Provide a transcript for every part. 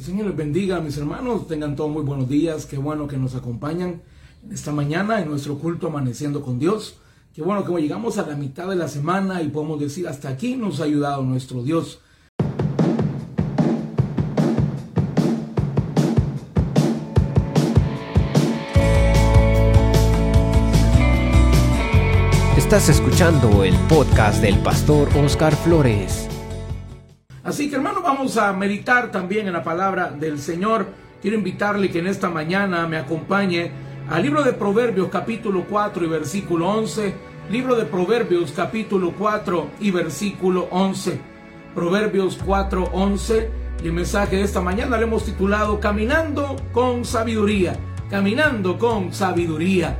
El Señor les bendiga, mis hermanos. Tengan todos muy buenos días. Qué bueno que nos acompañan esta mañana en nuestro culto Amaneciendo con Dios. Qué bueno que llegamos a la mitad de la semana y podemos decir hasta aquí nos ha ayudado nuestro Dios. Estás escuchando el podcast del pastor Oscar Flores. Así que hermano, vamos a meditar también en la palabra del Señor. Quiero invitarle que en esta mañana me acompañe al libro de Proverbios capítulo 4 y versículo 11. Libro de Proverbios capítulo 4 y versículo 11. Proverbios 4, 11. Y el mensaje de esta mañana le hemos titulado Caminando con sabiduría. Caminando con sabiduría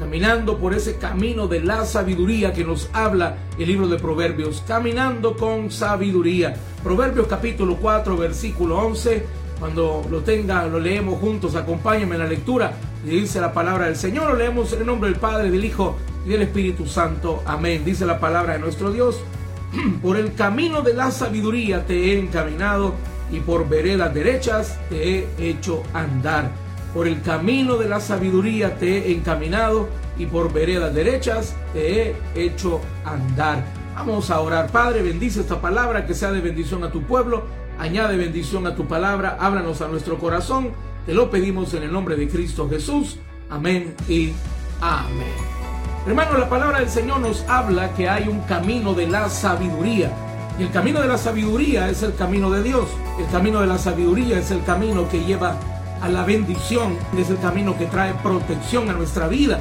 caminando por ese camino de la sabiduría que nos habla el libro de Proverbios, caminando con sabiduría. Proverbios capítulo 4, versículo 11, cuando lo tenga, lo leemos juntos, acompáñenme en la lectura, y dice la palabra del Señor, lo leemos en el nombre del Padre, del Hijo y del Espíritu Santo. Amén. Dice la palabra de nuestro Dios, por el camino de la sabiduría te he encaminado y por veredas derechas te he hecho andar por el camino de la sabiduría te he encaminado y por veredas derechas te he hecho andar. Vamos a orar. Padre, bendice esta palabra que sea de bendición a tu pueblo. Añade bendición a tu palabra. Háblanos a nuestro corazón. Te lo pedimos en el nombre de Cristo Jesús. Amén y amén. Hermano, la palabra del Señor nos habla que hay un camino de la sabiduría. Y el camino de la sabiduría es el camino de Dios. El camino de la sabiduría es el camino que lleva a la bendición, es el camino que trae protección a nuestra vida,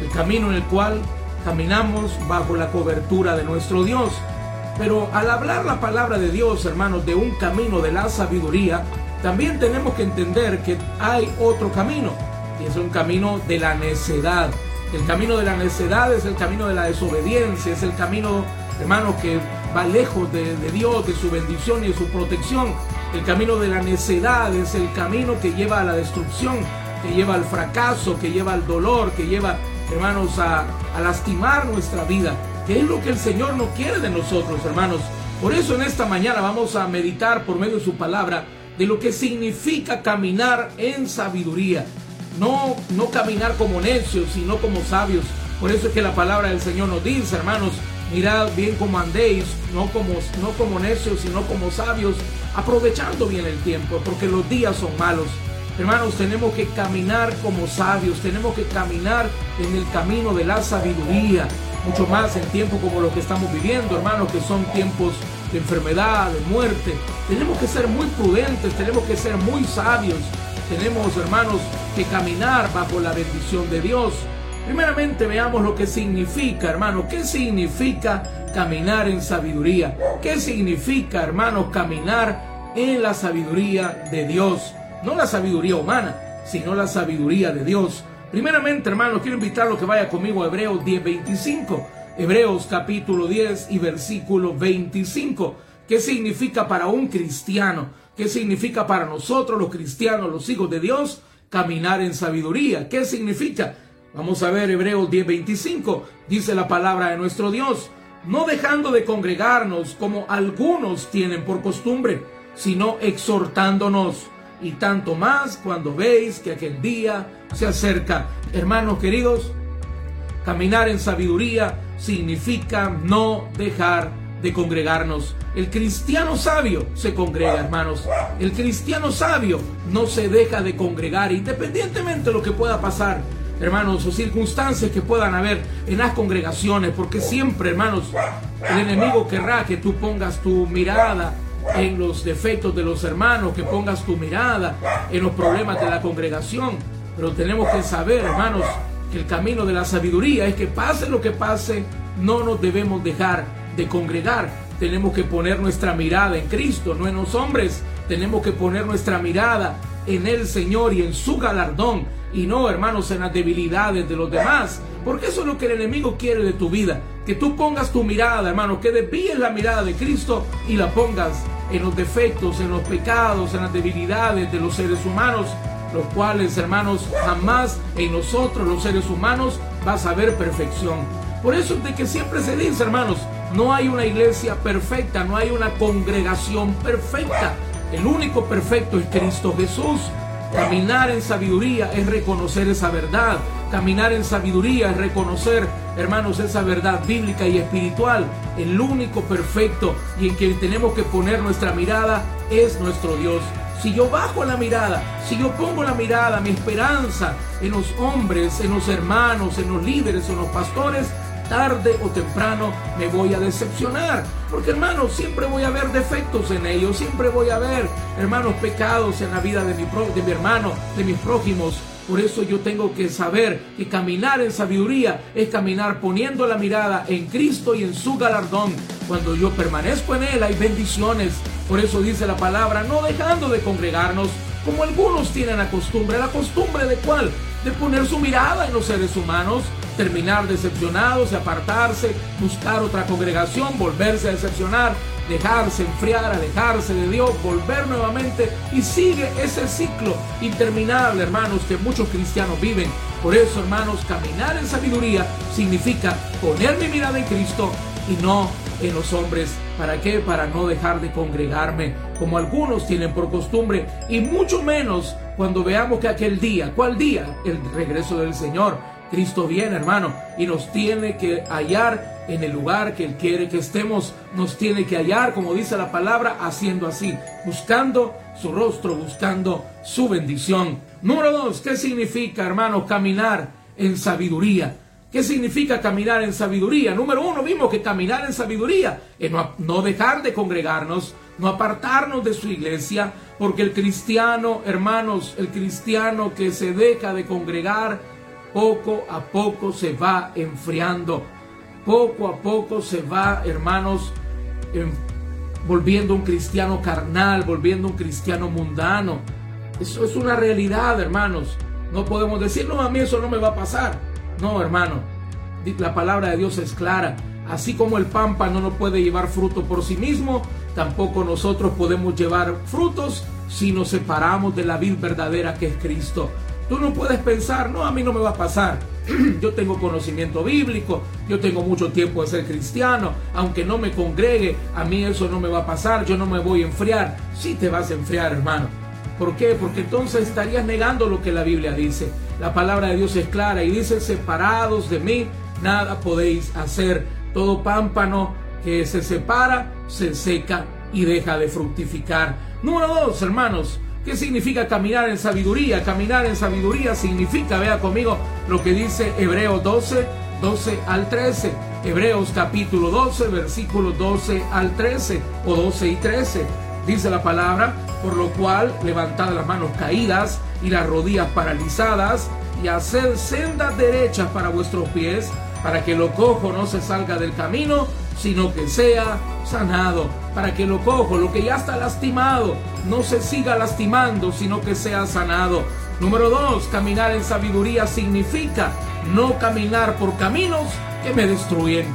el camino en el cual caminamos bajo la cobertura de nuestro Dios. Pero al hablar la palabra de Dios, hermanos, de un camino de la sabiduría, también tenemos que entender que hay otro camino, y es un camino de la necedad. El camino de la necedad es el camino de la desobediencia, es el camino, hermanos, que va lejos de, de Dios, de su bendición y de su protección. El camino de la necedad es el camino que lleva a la destrucción, que lleva al fracaso, que lleva al dolor, que lleva, hermanos, a, lastimar nuestra vida, que es lo que el Señor no quiere de nosotros, hermanos. Por eso en esta mañana vamos a meditar por medio de su palabra de lo que significa caminar en sabiduría. No, no caminar como necios, sino como sabios. Por eso es que la palabra del Señor nos dice, hermanos, mirad bien como andéis, no como, no como necios, sino como sabios, aprovechando bien el tiempo, porque los días son malos. Hermanos, tenemos que caminar como sabios, tenemos que caminar en el camino de la sabiduría, mucho más en tiempos como los que estamos viviendo, hermanos, que son tiempos de enfermedad, de muerte. Tenemos que ser muy prudentes, tenemos que ser muy sabios, tenemos, hermanos, que caminar bajo la bendición de Dios. Primeramente veamos lo que significa, hermano. ¿Qué significa caminar en sabiduría? ¿Qué significa, hermano, caminar en la sabiduría de Dios? No la sabiduría humana, sino la sabiduría de Dios. Primeramente, hermano, quiero invitarlo que vaya conmigo a Hebreos 10:25. Hebreos capítulo 10 y versículo 25. ¿Qué significa para un cristiano? ¿Qué significa para nosotros los cristianos, los hijos de Dios? Caminar en sabiduría. ¿Qué significa? Vamos a ver Hebreos 10:25. Dice la palabra de nuestro Dios. No dejando de congregarnos como algunos tienen por costumbre, sino exhortándonos. Y tanto más cuando veis que aquel día se acerca. Hermanos queridos, caminar en sabiduría significa no dejar de congregarnos. El cristiano sabio se congrega, hermanos. El cristiano sabio no se deja de congregar, independientemente de lo que pueda pasar hermanos, o circunstancias que puedan haber en las congregaciones, porque siempre, hermanos, el enemigo querrá que tú pongas tu mirada en los defectos de los hermanos, que pongas tu mirada en los problemas de la congregación. Pero tenemos que saber, hermanos, que el camino de la sabiduría es que pase lo que pase, no nos debemos dejar de congregar. Tenemos que poner nuestra mirada en Cristo, no en los hombres. Tenemos que poner nuestra mirada en el Señor y en su galardón y no, hermanos, en las debilidades de los demás. Porque eso es lo que el enemigo quiere de tu vida. Que tú pongas tu mirada, hermano, que desvíes la mirada de Cristo y la pongas en los defectos, en los pecados, en las debilidades de los seres humanos, los cuales, hermanos, jamás en nosotros, los seres humanos, vas a ver perfección. Por eso es de que siempre se dice, hermanos, no hay una iglesia perfecta, no hay una congregación perfecta. El único perfecto es Cristo Jesús. Caminar en sabiduría es reconocer esa verdad. Caminar en sabiduría es reconocer, hermanos, esa verdad bíblica y espiritual. El único perfecto y en quien tenemos que poner nuestra mirada es nuestro Dios. Si yo bajo la mirada, si yo pongo la mirada, mi esperanza en los hombres, en los hermanos, en los líderes, en los pastores, tarde o temprano me voy a decepcionar. Porque hermanos, siempre voy a ver defectos en ellos, siempre voy a ver, hermanos, pecados en la vida de mi, de mi hermano, de mis prójimos. Por eso yo tengo que saber que caminar en sabiduría es caminar poniendo la mirada en Cristo y en su galardón. Cuando yo permanezco en Él hay bendiciones. Por eso dice la palabra, no dejando de congregarnos, como algunos tienen la costumbre. ¿La costumbre de cuál? De poner su mirada en los seres humanos, terminar decepcionados y apartarse, buscar otra congregación, volverse a decepcionar, dejarse enfriar, alejarse de Dios, volver nuevamente y sigue ese ciclo interminable, hermanos, que muchos cristianos viven. Por eso, hermanos, caminar en sabiduría significa poner mi mirada en Cristo y no en los hombres. ¿Para qué? Para no dejar de congregarme, como algunos tienen por costumbre, y mucho menos cuando veamos que aquel día, ¿cuál día? El regreso del Señor. Cristo viene, hermano, y nos tiene que hallar en el lugar que Él quiere que estemos. Nos tiene que hallar, como dice la palabra, haciendo así, buscando su rostro, buscando su bendición. Número dos, ¿qué significa, hermano, caminar en sabiduría? ¿Qué significa caminar en sabiduría? Número uno, vimos que caminar en sabiduría es no, dejar de congregarnos, no apartarnos de su iglesia, porque el cristiano, hermanos, el cristiano que se deja de congregar, poco a poco se va enfriando, poco a poco se va, hermanos, volviendo un cristiano carnal, volviendo un cristiano mundano. Eso es una realidad, hermanos. No podemos decir, no, a mí eso no me va a pasar. No, hermano, la palabra de Dios es clara. Así como el pámpano no puede llevar fruto por sí mismo, tampoco nosotros podemos llevar frutos si nos separamos de la vid verdadera que es Cristo. Tú no puedes pensar, no, a mí no me va a pasar. yo tengo conocimiento bíblico, yo tengo mucho tiempo de ser cristiano, aunque no me congregue, a mí eso no me va a pasar, yo no me voy a enfriar. Sí te vas a enfriar, hermano. ¿Por qué? Porque entonces estarías negando lo que la Biblia dice. La palabra de Dios es clara y dice, separados de mí, nada podéis hacer. Todo pámpano que se separa, se seca y deja de fructificar. Número dos, hermanos, ¿qué significa caminar en sabiduría? Caminar en sabiduría significa, vea conmigo lo que dice Hebreos 12, 12 al 13. Hebreos capítulo 12, versículos 12 al 13 o 12 y 13. Dice la palabra, por lo cual levantad las manos caídas y las rodillas paralizadas y hacer sendas derechas para vuestros pies, para que lo cojo no se salga del camino, sino que sea sanado, para que lo cojo, lo que ya está lastimado, no se siga lastimando, sino que sea sanado. Número dos, caminar en sabiduría significa no caminar por caminos que me destruyen,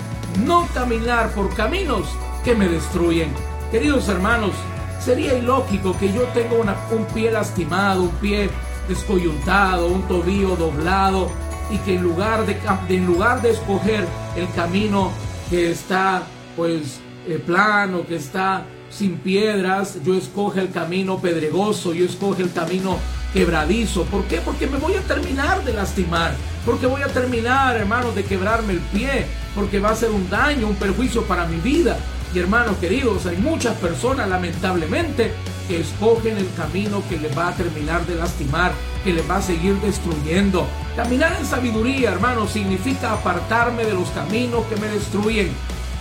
no caminar por caminos que me destruyen. Queridos hermanos, Sería ilógico que yo tenga un pie lastimado, un pie descoyuntado, un tobillo doblado y que en lugar de, en lugar de escoger el camino que está pues eh, plano, que está sin piedras, yo escoge el camino pedregoso, yo escoge el camino quebradizo. ¿Por qué? Porque me voy a terminar de lastimar, porque voy a terminar, hermanos, de quebrarme el pie, porque va a ser un daño, un perjuicio para mi vida. Y hermanos queridos, hay muchas personas lamentablemente que escogen el camino que les va a terminar de lastimar, que les va a seguir destruyendo. Caminar en sabiduría, hermanos, significa apartarme de los caminos que me destruyen.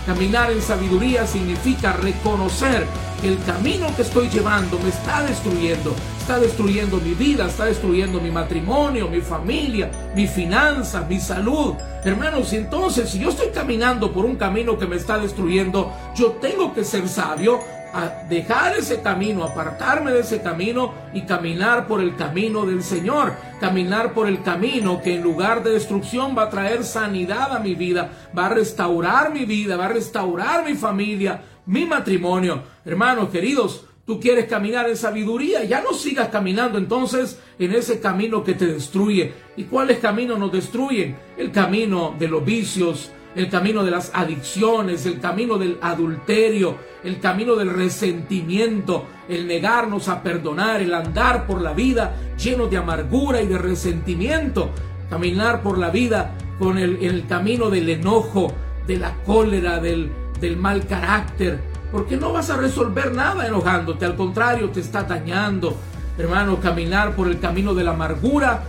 Caminar en sabiduría significa reconocer el camino que estoy llevando me está destruyendo. Está destruyendo mi vida, está destruyendo mi matrimonio, mi familia, mi finanzas, mi salud. Hermanos, entonces si yo estoy caminando por un camino que me está destruyendo, yo tengo que ser sabio, a dejar ese camino, apartarme de ese camino y caminar por el camino del Señor, caminar por el camino que en lugar de destrucción va a traer sanidad a mi vida, va a restaurar mi vida, va a restaurar mi familia, mi matrimonio. Hermanos queridos, tú quieres caminar en sabiduría, ya no sigas caminando entonces en ese camino que te destruye. ¿Y cuáles caminos nos destruyen? El camino de los vicios, el camino de las adicciones, el camino del adulterio, el camino del resentimiento, el negarnos a perdonar, el andar por la vida lleno de amargura y de resentimiento, caminar por la vida con el, camino del enojo, de la cólera, del, del mal carácter, porque no vas a resolver nada enojándote, al contrario, te está dañando. Hermano, caminar por el camino de la amargura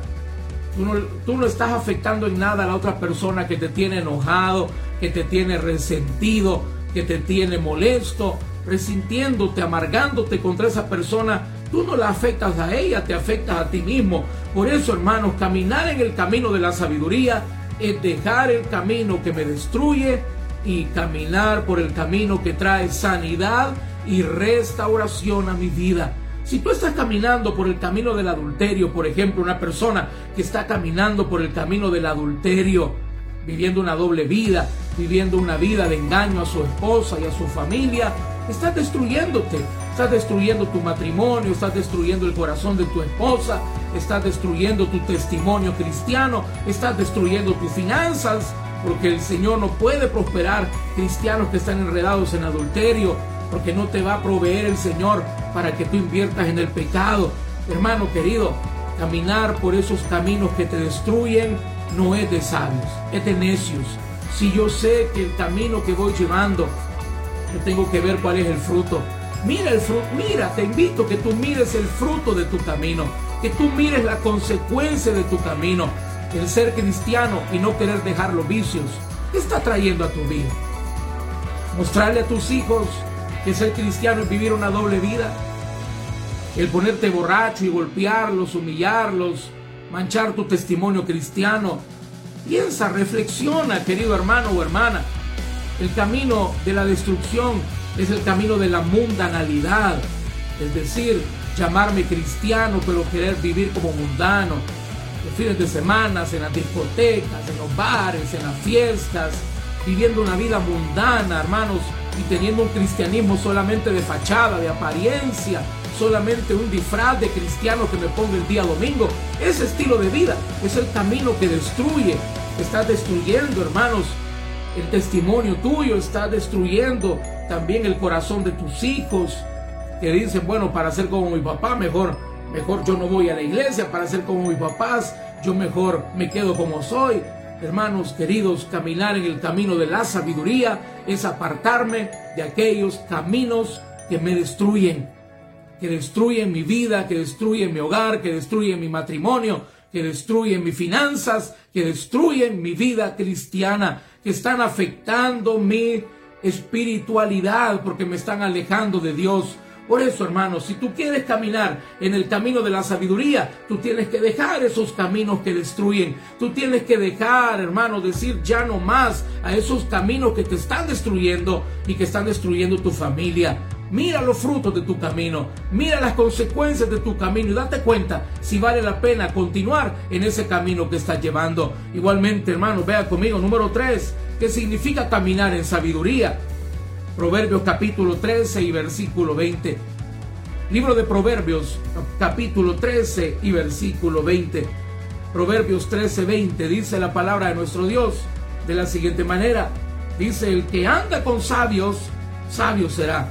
Tú no, estás afectando en nada a la otra persona que te tiene enojado, que te tiene resentido, que te tiene molesto, resintiéndote, amargándote contra esa persona. Tú no la afectas a ella, te afectas a ti mismo. Por eso, hermanos, caminar en el camino de la sabiduría es dejar el camino que me destruye y caminar por el camino que trae sanidad y restauración a mi vida. Si tú estás caminando por el camino del adulterio, por ejemplo, una persona que está caminando por el camino del adulterio, viviendo una doble vida, viviendo una vida de engaño a su esposa y a su familia, estás destruyéndote, estás destruyendo tu matrimonio, estás destruyendo el corazón de tu esposa, estás destruyendo tu testimonio cristiano, estás destruyendo tus finanzas, porque el Señor no puede prosperar cristianos que están enredados en adulterio, porque no te va a proveer el Señor para que tú inviertas en el pecado. Hermano querido, caminar por esos caminos que te destruyen no es de sabios, es de necios. Si yo sé que el camino que voy llevando, yo tengo que ver cuál es el fruto. Mira el fruto, mira, te invito que tú mires el fruto de tu camino, que tú mires la consecuencia de tu camino. El ser cristiano y no querer dejar los vicios, ¿qué está trayendo a tu vida? Mostrarle a tus hijos que ser cristiano es vivir una doble vida. El ponerte borracho y golpearlos, humillarlos, manchar tu testimonio cristiano. Piensa, reflexiona, querido hermano o hermana. El camino de la destrucción es el camino de la mundanalidad. Es decir, llamarme cristiano pero querer vivir como mundano. Los fines de semana, en las discotecas, en los bares, en las fiestas, viviendo una vida mundana, hermanos, y teniendo un cristianismo solamente de fachada, de apariencia, solamente un disfraz de cristiano que me pongo el día domingo. Ese estilo de vida es el camino que destruye. Está destruyendo, hermanos, el testimonio tuyo, está destruyendo también el corazón de tus hijos que dicen, bueno, para ser como mi papá, mejor, mejor yo no voy a la iglesia, para ser como mis papás, yo mejor me quedo como soy. Hermanos queridos, caminar en el camino de la sabiduría es apartarme de aquellos caminos que me destruyen, que destruyen mi vida, que destruyen mi hogar, que destruyen mi matrimonio, que destruyen mis finanzas, que destruyen mi vida cristiana, que están afectando mi espiritualidad porque me están alejando de Dios. Por eso, hermanos, si tú quieres caminar en el camino de la sabiduría, tú tienes que dejar esos caminos que destruyen. Tú tienes que dejar, hermano, decir ya no más a esos caminos que te están destruyendo y que están destruyendo tu familia. Mira los frutos de tu camino, mira las consecuencias de tu camino y date cuenta si vale la pena continuar en ese camino que estás llevando. Igualmente, hermano, vea conmigo, número 3, ¿qué significa caminar en sabiduría? Proverbios capítulo 13 y versículo 20. Libro de Proverbios capítulo 13 y versículo 20. Proverbios 13, 20 dice la palabra de nuestro Dios de la siguiente manera. Dice, el que anda con sabios, sabio será.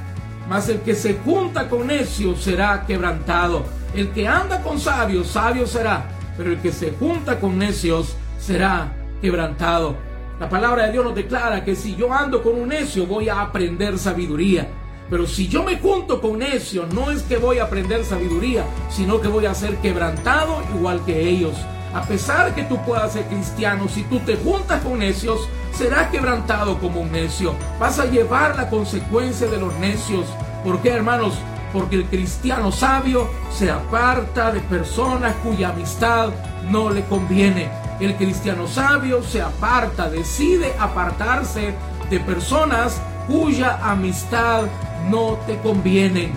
Mas el que se junta con necios será quebrantado. El que anda con sabios, sabio será. Pero el que se junta con necios será quebrantado. La palabra de Dios nos declara que si yo ando con un necio voy a aprender sabiduría. Pero si yo me junto con necio, no es que voy a aprender sabiduría, sino que voy a ser quebrantado igual que ellos. A pesar que tú puedas ser cristiano, si tú te juntas con necios, serás quebrantado como un necio. Vas a llevar la consecuencia de los necios. ¿Por qué, hermanos? Porque el cristiano sabio se aparta de personas cuya amistad no le conviene. El cristiano sabio se aparta, decide apartarse de personas cuya amistad no te convienen.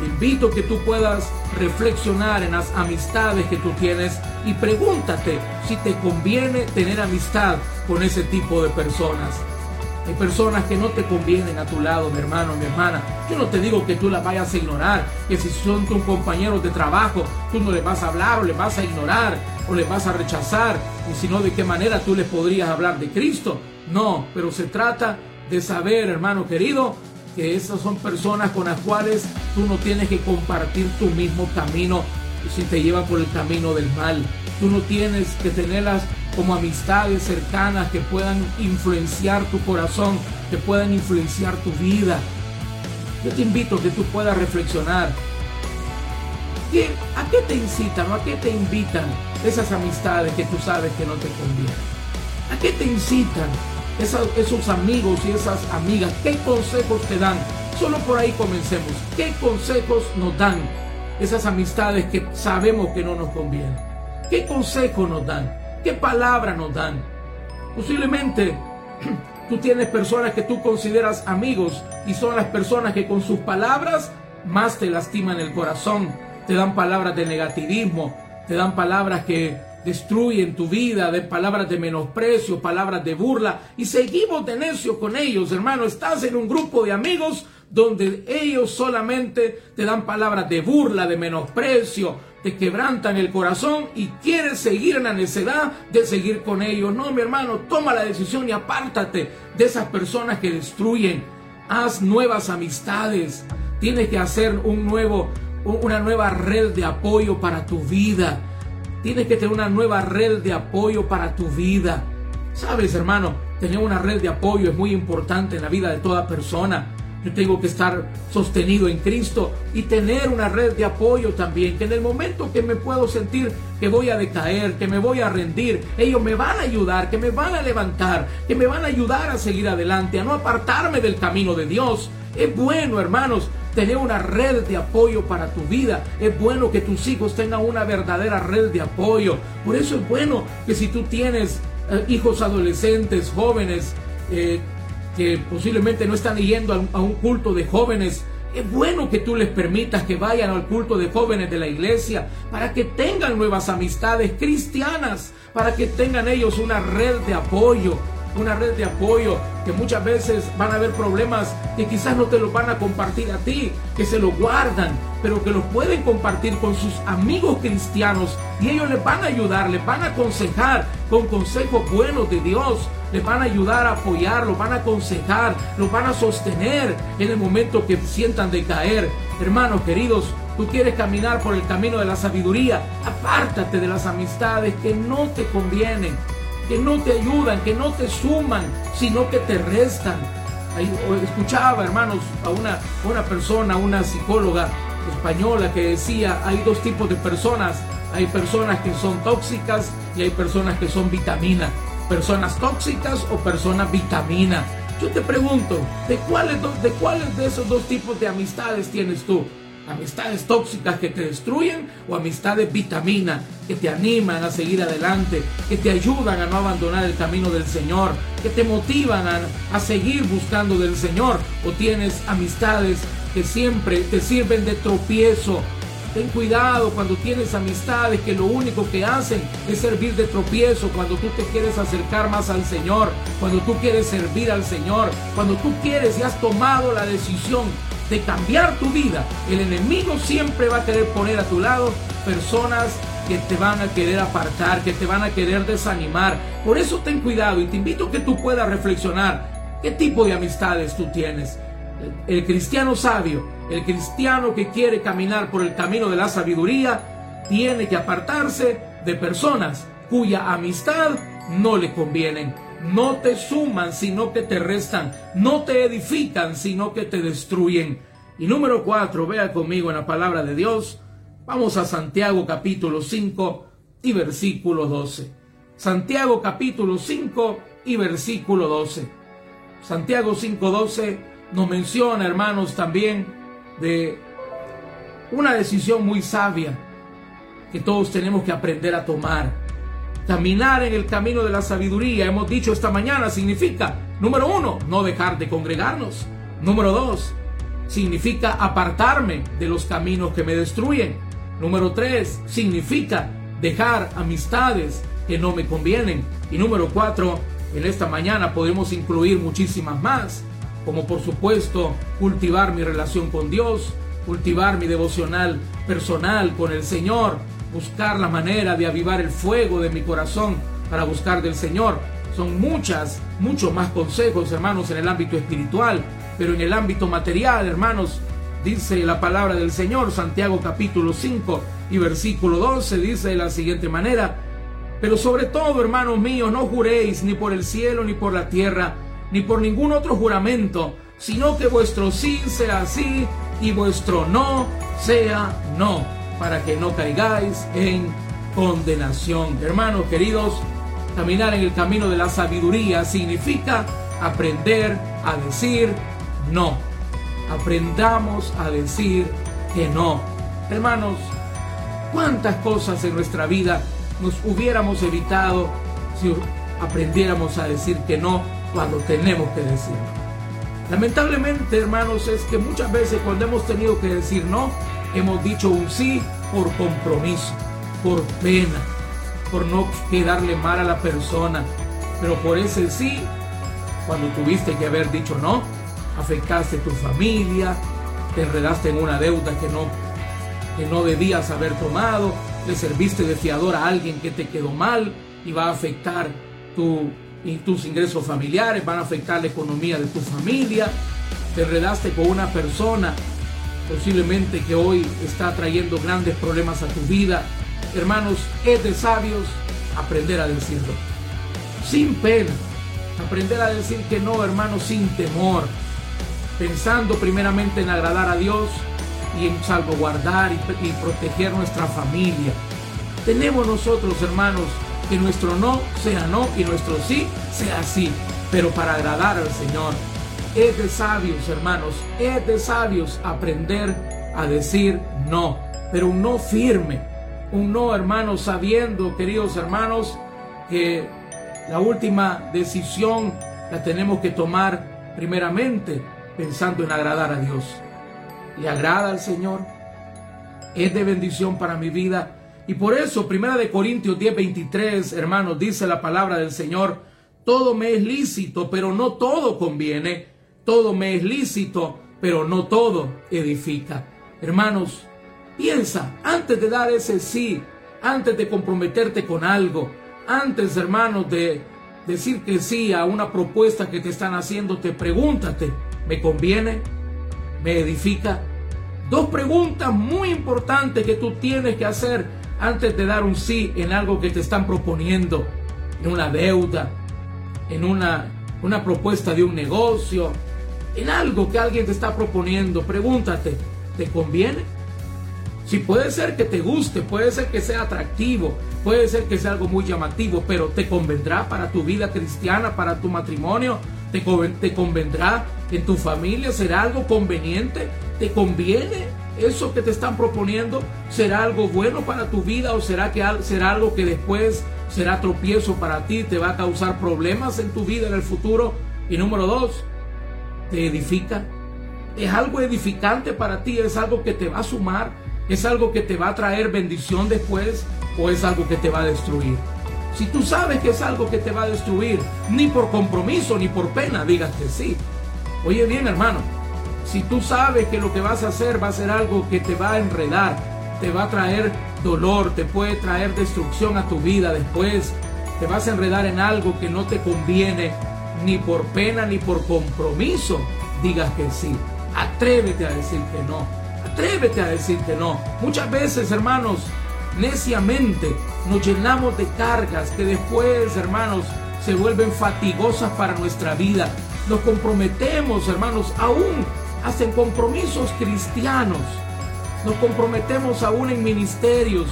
Te invito que tú puedas reflexionar en las amistades que tú tienes y pregúntate si te conviene tener amistad con ese tipo de personas. Hay personas que no te convienen a tu lado, mi hermano, mi hermana. Yo no te digo que tú las vayas a ignorar, que si son tus compañeros de trabajo, tú no les vas a hablar o les vas a ignorar o les vas a rechazar, y sino de qué manera tú les podrías hablar de Cristo. No, pero se trata de saber, hermano querido, que esas son personas con las cuales tú no tienes que compartir tu mismo camino si te llevan por el camino del mal. Tú no tienes que tenerlas como amistades cercanas que puedan influenciar tu corazón, que puedan influenciar tu vida. Yo te invito a que tú puedas reflexionar. ¿A qué te incitan a qué te invitan esas amistades que tú sabes que no te convienen? ¿A qué te incitan esos amigos y esas amigas? ¿Qué consejos te dan? Solo por ahí comencemos. ¿Qué consejos nos dan esas amistades que sabemos que no nos convienen? ¿Qué consejos nos dan? ¿Qué palabra nos dan? Posiblemente tú tienes personas que tú consideras amigos y son las personas que con sus palabras más te lastiman el corazón, te dan palabras de negativismo, te dan palabras que destruyen tu vida, de palabras de menosprecio, palabras de burla y seguimos de necio con ellos, hermano. Estás en un grupo de amigos donde ellos solamente te dan palabras de burla, de menosprecio, te quebrantan el corazón y quieres seguir en la necedad de seguir con ellos. No, mi hermano, toma la decisión y apártate de esas personas que destruyen. Haz nuevas amistades. Tienes que hacer un nuevo, una nueva red de apoyo para tu vida. Tienes que tener una nueva red de apoyo para tu vida. Sabes, hermano, tener una red de apoyo es muy importante en la vida de toda persona. Yo tengo que estar sostenido en Cristo y tener una red de apoyo también, que en el momento que me puedo sentir que voy a decaer, que me voy a rendir, ellos me van a ayudar, que me van a levantar, que me van a ayudar a seguir adelante, a no apartarme del camino de Dios. Es bueno, hermanos, tener una red de apoyo para tu vida. Es bueno que tus hijos tengan una verdadera red de apoyo. Por eso es bueno que si tú tienes eh, hijos adolescentes, jóvenes, eh, que posiblemente no están yendo a un culto de jóvenes, es bueno que tú les permitas que vayan al culto de jóvenes de la iglesia para que tengan nuevas amistades cristianas, para que tengan ellos una red de apoyo, una red de apoyo que muchas veces van a haber problemas que quizás no te los van a compartir a ti, que se lo guardan, pero que los pueden compartir con sus amigos cristianos y ellos les van a ayudar, les van a aconsejar con consejos buenos de Dios, les van a ayudar a apoyar, los van a aconsejar, los van a sostener en el momento que sientan de caer. Hermanos queridos, tú quieres caminar por el camino de la sabiduría, apártate de las amistades que no te convienen que no te ayudan, que no te suman, sino que te restan. Escuchaba, hermanos, a una, una persona, una psicóloga española que decía, hay dos tipos de personas. Hay personas que son tóxicas y hay personas que son vitamina. Personas tóxicas o personas vitamina. Yo te pregunto, ¿de cuáles, ¿de cuáles de esos dos tipos de amistades tienes tú? Amistades tóxicas que te destruyen o amistades vitamina que te animan a seguir adelante, que te ayudan a no abandonar el camino del Señor, que te motivan a, a seguir buscando del Señor o tienes amistades que siempre te sirven de tropiezo. Ten cuidado cuando tienes amistades que lo único que hacen es servir de tropiezo, cuando tú te quieres acercar más al Señor, cuando tú quieres servir al Señor, cuando tú quieres y has tomado la decisión de cambiar tu vida, el enemigo siempre va a querer poner a tu lado personas que te van a querer apartar, que te van a querer desanimar. Por eso ten cuidado y te invito a que tú puedas reflexionar qué tipo de amistades tú tienes. El, cristiano sabio, el cristiano que quiere caminar por el camino de la sabiduría, tiene que apartarse de personas cuya amistad no le convienen no te suman, sino que te restan, no te edifican, sino que te destruyen. Y número cuatro, vea conmigo en la palabra de Dios, vamos a Santiago capítulo 5 y versículo 12. Santiago capítulo 5 y versículo 12. Santiago 5:12 nos menciona, hermanos, también de una decisión muy sabia que todos tenemos que aprender a tomar. Caminar en el camino de la sabiduría, hemos dicho esta mañana, significa, número uno, no dejar de congregarnos. Número dos, significa apartarme de los caminos que me destruyen. Número tres, significa dejar amistades que no me convienen. Y número cuatro, En esta mañana podemos incluir muchísimas más, como por supuesto cultivar mi relación con Dios, cultivar mi devocional personal con el Señor, buscar la manera de avivar el fuego de mi corazón para buscar del Señor. Son muchas, muchos más consejos, hermanos, en el ámbito espiritual, pero en el ámbito material, hermanos, dice la palabra del Señor, Santiago capítulo 5 y versículo 12, dice de la siguiente manera, pero sobre todo, hermanos míos, no juréis ni por el cielo, ni por la tierra, ni por ningún otro juramento, sino que vuestro sí sea sí y vuestro no sea no, para que no caigáis en condenación. Hermanos queridos, caminar en el camino de la sabiduría significa aprender a decir no. Aprendamos a decir que no. Hermanos, ¿cuántas cosas en nuestra vida nos hubiéramos evitado si aprendiéramos a decir que no cuando tenemos que decirlo? Lamentablemente, hermanos, es que muchas veces cuando hemos tenido que decir no, hemos dicho un sí por compromiso, por pena, por no quedarle mal a la persona. Pero por ese sí, cuando tuviste que haber dicho no, afectaste tu familia, te enredaste en una deuda que no, que no debías haber tomado, le serviste de fiador a alguien que te quedó mal y va a afectar tus ingresos familiares, van a afectar la economía de tu familia. Te enredaste con una persona posiblemente que hoy está trayendo grandes problemas a tu vida. Hermanos, es de sabios aprender a decirlo. Sin pena. Aprender a decir que no, hermanos, sin temor. Pensando primeramente en agradar a Dios y en salvaguardar y, y proteger nuestra familia. Tenemos nosotros, hermanos, que nuestro no sea no y nuestro sí sea sí, pero para agradar al Señor. Es de sabios, hermanos, es de sabios aprender a decir no, pero un no firme, un no, hermanos, sabiendo, queridos hermanos, que la última decisión la tenemos que tomar primeramente pensando en agradar a Dios. ¿Le agrada al Señor? ¿Es de bendición para mi vida? Y por eso, Primera de Corintios 10, 23, hermanos, dice la palabra del Señor, todo me es lícito, pero no todo conviene. Todo me es lícito, pero no todo edifica. Hermanos, piensa, antes de dar ese sí, antes de comprometerte con algo, antes, hermanos, de decir que sí a una propuesta que te están haciendo, te pregúntate, ¿me conviene? ¿Me edifica? Dos preguntas muy importantes que tú tienes que hacer antes de dar un sí en algo que te están proponiendo, en una deuda, en una, una propuesta de un negocio, en algo que alguien te está proponiendo, pregúntate, ¿te conviene? Si puede ser que te guste, puede ser que sea atractivo, puede ser que sea algo muy llamativo, pero ¿te convendrá para tu vida cristiana, para tu matrimonio? ¿Te, te convendrá en tu familia? ¿Será algo conveniente? ¿Te conviene? eso que te están proponiendo será algo bueno para tu vida o será que será algo que después será tropiezo para ti, te va a causar problemas en tu vida en el futuro. Y número dos, te edifica. Es algo edificante para ti, es algo que te va a sumar, es algo que te va a traer bendición después o es algo que te va a destruir. Si tú sabes que es algo que te va a destruir, ni por compromiso ni por pena, digas que sí. Oye bien, hermano, si tú sabes que lo que vas a hacer va a ser algo que te va a enredar, te va a traer dolor, te puede traer destrucción a tu vida después, te vas a enredar en algo que no te conviene, ni por pena ni por compromiso, digas que sí. Atrévete a decir que no. Atrévete a decir que no. Muchas veces, hermanos, neciamente nos llenamos de cargas que después, hermanos, se vuelven fatigosas para nuestra vida. Nos comprometemos, hermanos, aún hacen compromisos cristianos. Nos comprometemos aún en ministerios.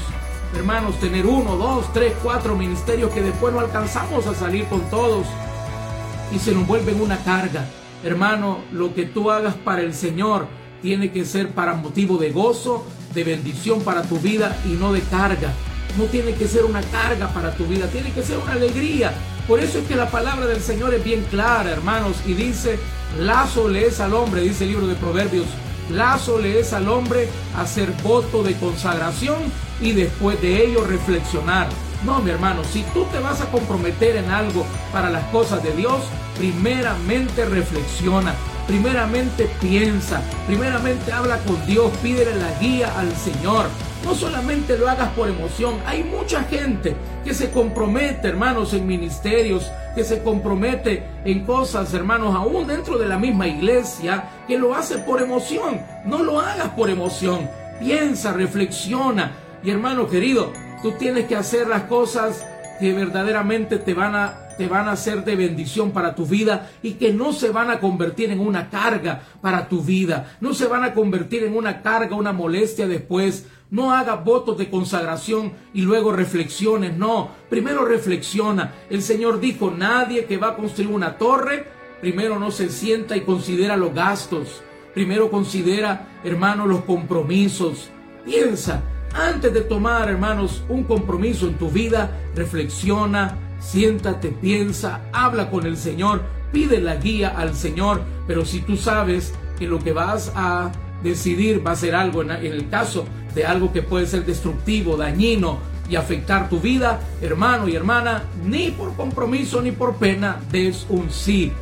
Hermanos, tener uno, dos, tres, cuatro ministerios que después no alcanzamos a salir con todos y se nos vuelven una carga. Hermano, lo que tú hagas para el Señor tiene que ser para motivo de gozo, de bendición para tu vida y no de carga. No tiene que ser una carga para tu vida, tiene que ser una alegría. Por eso es que la palabra del Señor es bien clara, hermanos, y dice, Lazo le es al hombre, dice el libro de Proverbios, lazo le es al hombre hacer voto de consagración y después de ello reflexionar. No, mi hermano, si tú te vas a comprometer en algo para las cosas de Dios, primeramente reflexiona, primeramente piensa, primeramente habla con Dios, pídele la guía al Señor. No solamente lo hagas por emoción, hay mucha gente que se compromete, hermanos, en ministerios, que se compromete en cosas, hermanos, aún dentro de la misma iglesia, que lo hace por emoción. No lo hagas por emoción. Piensa, reflexiona. Y hermano querido, tú tienes que hacer las cosas que verdaderamente te van a te van a ser de bendición para tu vida y que no se van a convertir en una carga para tu vida, no se van a convertir en una carga, una molestia después. No hagas votos de consagración y luego reflexiones, no, primero reflexiona. El Señor dijo, nadie que va a construir una torre, primero no se sienta y considera los gastos, primero considera, hermano, los compromisos. Piensa, antes de tomar, hermanos, un compromiso en tu vida, reflexiona, siéntate, piensa, habla con el Señor, pide la guía al Señor, pero si tú sabes que lo que vas a decidir va a ser algo, en el caso de algo que puede ser destructivo, dañino y afectar tu vida, hermano y hermana, ni por compromiso ni por pena des un sí.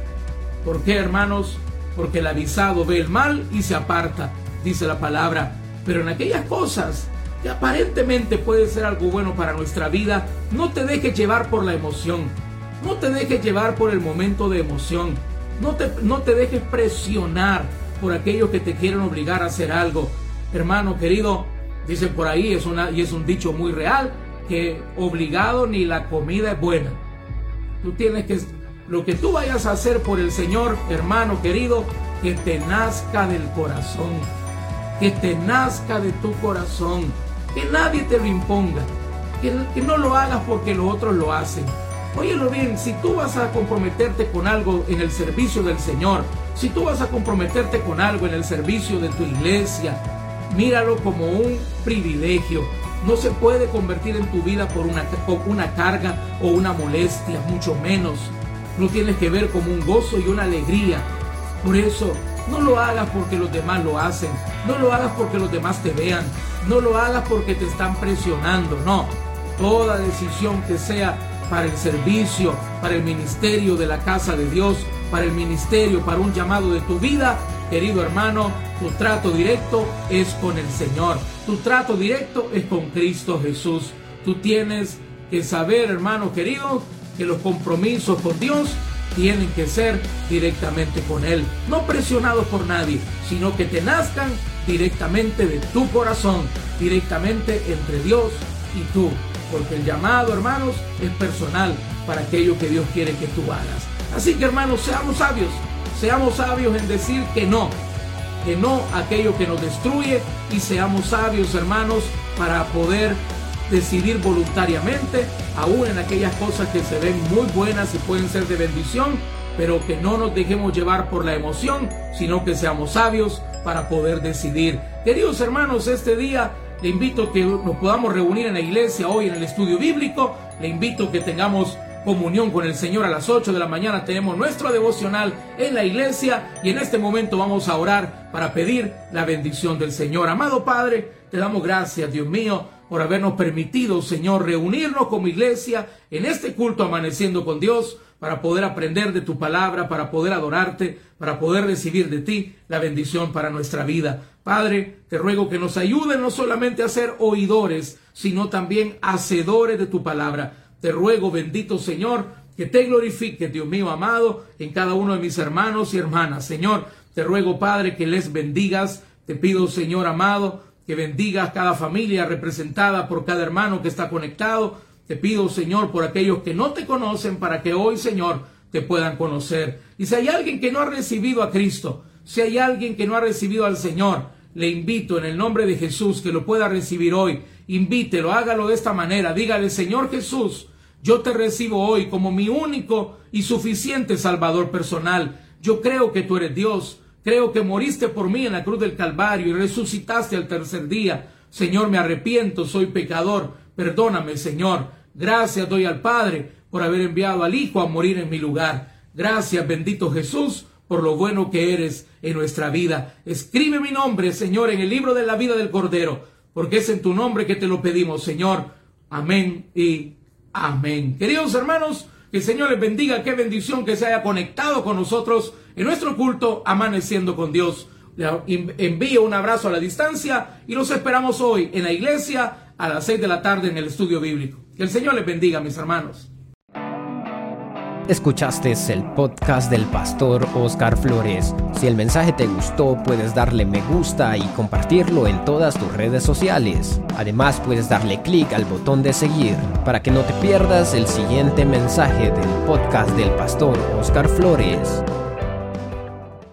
¿Por qué, hermanos? Porque el avisado ve el mal y se aparta, dice la palabra. Pero en aquellas cosas aparentemente puede ser algo bueno para nuestra vida, no te dejes llevar por la emoción. No te dejes llevar por el momento de emoción. No te, no te dejes presionar por aquellos que te quieren obligar a hacer algo. Hermano querido, dicen por ahí, es una, y es un dicho muy real, que obligado ni la comida es buena. Tú tienes que, lo que tú vayas a hacer por el Señor, hermano querido, que te nazca del corazón. Que te nazca de tu corazón. Que nadie te lo imponga. Que, no lo hagas porque los otros lo hacen. Óyelo bien, si tú vas a comprometerte con algo en el servicio del Señor, si tú vas a comprometerte con algo en el servicio de tu iglesia, míralo como un privilegio. No se puede convertir en tu vida por una, una carga o una molestia, mucho menos. No tienes que ver como un gozo y una alegría. Por eso, no lo hagas porque los demás lo hacen. No lo hagas porque los demás te vean. No lo hagas porque te están presionando. No. Toda decisión que sea para el servicio, para el ministerio de la casa de Dios, para el ministerio, para un llamado de tu vida, querido hermano, tu trato directo es con el Señor. Tu trato directo es con Cristo Jesús. Tú tienes que saber, hermano querido, que los compromisos con Dios tienen que ser directamente con Él. No presionados por nadie, sino que te nazcan directamente de tu corazón, directamente entre Dios y tú. Porque el llamado, hermanos, es personal para aquello que Dios quiere que tú hagas. Así que, hermanos, seamos sabios. Seamos sabios en decir que no. Que no aquello que nos destruye. Y seamos sabios, hermanos, para poder decidir voluntariamente, aún en aquellas cosas que se ven muy buenas y pueden ser de bendición, pero que no nos dejemos llevar por la emoción, sino que seamos sabios para poder decidir. Queridos hermanos, este día le invito a que nos podamos reunir en la iglesia hoy en el estudio bíblico. Le invito a que tengamos comunión con el Señor a las 8 de la mañana. Tenemos nuestro devocional en la iglesia y en este momento vamos a orar para pedir la bendición del Señor. Amado Padre, te damos gracias, Dios mío, por habernos permitido, Señor, reunirnos como iglesia en este culto amaneciendo con Dios para poder aprender de tu palabra, para poder adorarte, para poder recibir de ti la bendición para nuestra vida. Padre, te ruego que nos ayude no solamente a ser oidores, sino también hacedores de tu palabra. Te ruego, bendito Señor, que te glorifique, Dios mío amado, en cada uno de mis hermanos y hermanas. Señor, te ruego, Padre, que les bendigas. Te pido, Señor amado, que bendigas cada familia representada por cada hermano que está conectado. Te pido, Señor, por aquellos que no te conocen, para que hoy, Señor, te puedan conocer. Y si hay alguien que no ha recibido a Cristo, si hay alguien que no ha recibido al Señor, le invito en el nombre de Jesús que lo pueda recibir hoy. Invítelo, hágalo de esta manera. Dígale, Señor Jesús, yo te recibo hoy como mi único y suficiente Salvador personal. Yo creo que tú eres Dios. Creo que moriste por mí en la cruz del Calvario y resucitaste al tercer día. Señor, me arrepiento, soy pecador. Perdóname, Señor. Gracias doy al Padre por haber enviado al Hijo a morir en mi lugar. Gracias, bendito Jesús, por lo bueno que eres en nuestra vida. Escribe mi nombre, Señor, en el libro de la vida del Cordero, porque es en tu nombre que te lo pedimos, Señor. Amén y Amén. Queridos hermanos, que el Señor les bendiga, qué bendición que se haya conectado con nosotros en nuestro culto amaneciendo con Dios. envío un abrazo a la distancia y los esperamos hoy en la iglesia a las seis de la tarde en el estudio bíblico. Que el Señor les bendiga, mis hermanos. Escuchaste el podcast del pastor Oscar Flores. Si el mensaje te gustó, puedes darle me gusta y compartirlo en todas tus redes sociales. Además, puedes darle clic al botón de seguir para que no te pierdas el siguiente mensaje del podcast del pastor Oscar Flores.